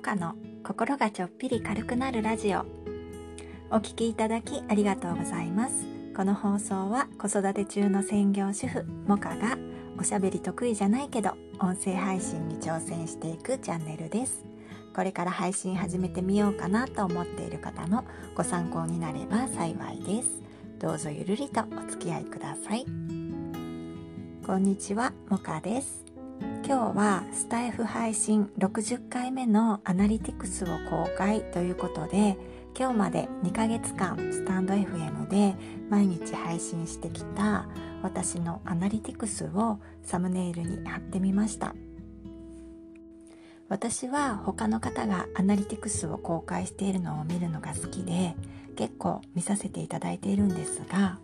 カの心がちょっぴり軽くなるラジオ。お聞きいただきありがとうございます。この放送は子育て中の専業主婦モカがおしゃべり得意じゃないけど音声配信に挑戦していくチャンネルです。これから配信始めてみようかなと思っている方のご参考になれば幸いです。どうぞゆるりとお付き合いください。こんにちはモカです。今日はスタイフ配信60回目のアナリティクスを公開ということで今日まで2ヶ月間スタンド FM で毎日配信してきた私のアナリティクスをサムネイルに貼ってみました。私は他の方がアナリティクスを公開しているのを見るのが好きで結構見させていただいているんですが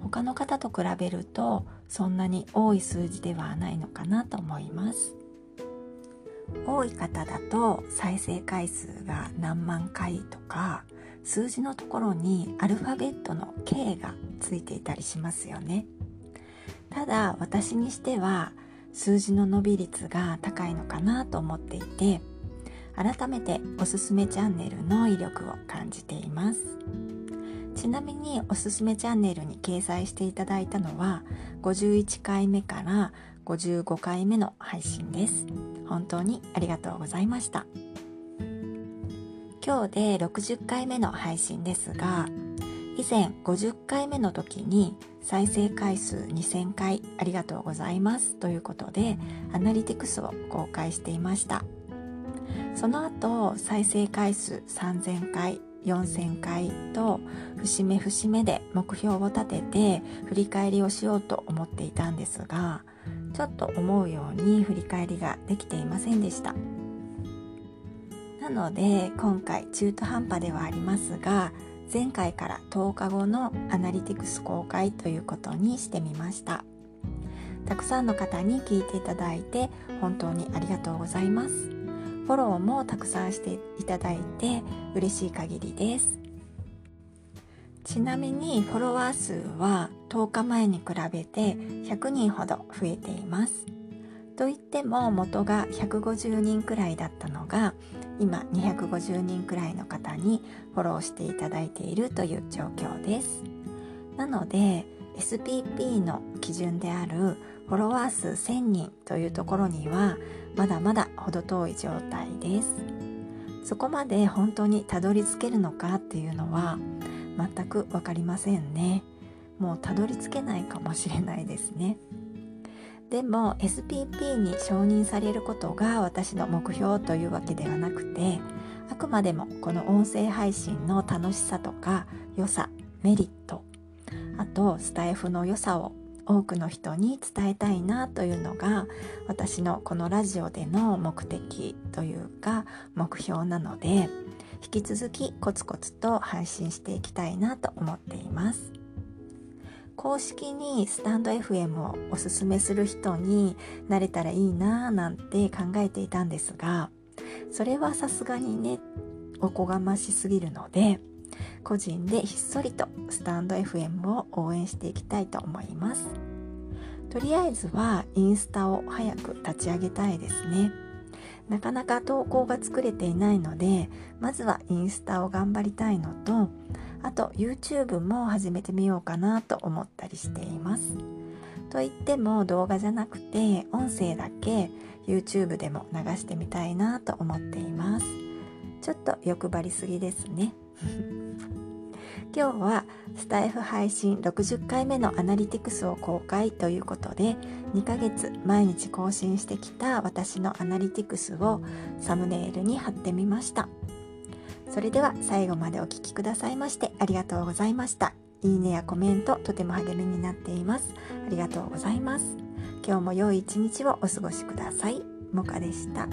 他の方と比べるとそんなに多い数字ではないのかなと思います。多い方だと再生回数が何万回とか数字のところにアルファベットの K がついていたりしますよね。ただ私にしては数字の伸び率が高いのかなと思っていて改めておすすめチャンネルの威力を感じています。ちなみにおすすめチャンネルに掲載していただいたのは51回目から55回目の配信です。本当にありがとうございました。今日で60回目の配信ですが以前50回目の時に再生回数2000回ありがとうございます。ということでアナリティクスを公開していました。その後再生回数3000回4000回と節目節目で目標を立てて振り返りをしようと思っていたんですがちょっと思うように振り返りができていませんでした。なので今回中途半端ではありますが前回から10日後のアナリティクス公開ということにしてみました。たくさんの方に聞いていただいて本当にありがとうございます。フォローもたくさんしていただいて嬉しい限りです。ちなみにフォロワー数は10日前に比べて100人ほど増えています。といっても元が150人くらいだったのが今250人くらいの方にフォローしていただいているという状況です。なので SPP の基準であるフォロワー数1000人というところにはまだまだ程遠い状態です。そこまで本当にたどり着けるのかっていうのは全く分かりませんね。もうたどり着けないかもしれないですね。でも SPP に承認されることが私の目標というわけではなくてあくまでもこの音声配信の楽しさとか良さメリットあとスタイフの良さを多くの人に伝えたいなというのが私のこのラジオでの目的というか目標なので引き続きコツコツと配信していきたいなと思っています。公式にスタンド FM をおすすめする人になれたらいいなぁなんて考えていたんですがそれはさすがにねおこがましすぎるので個人でひっそりとスタンド FM を応援していきたいと思います。とりあえずはインスタを早く立ち上げたいですね。なかなか投稿が作れていないのでまずはインスタを頑張りたいのとあと YouTube も始めてみようかなと思ったりしています。といっても動画じゃなくて音声だけ YouTube でも流してみたいなと思っています。ちょっと欲張りすぎですね。今日はスタイフ配信60回目のアナリティクスを公開ということで2ヶ月毎日更新してきた私のアナリティクスをサムネイルに貼ってみました。それでは最後までお聴きくださいましてありがとうございました。いいねやコメントとても励みになっています。ありがとうございます。今日も良い一日をお過ごしください。もかでした。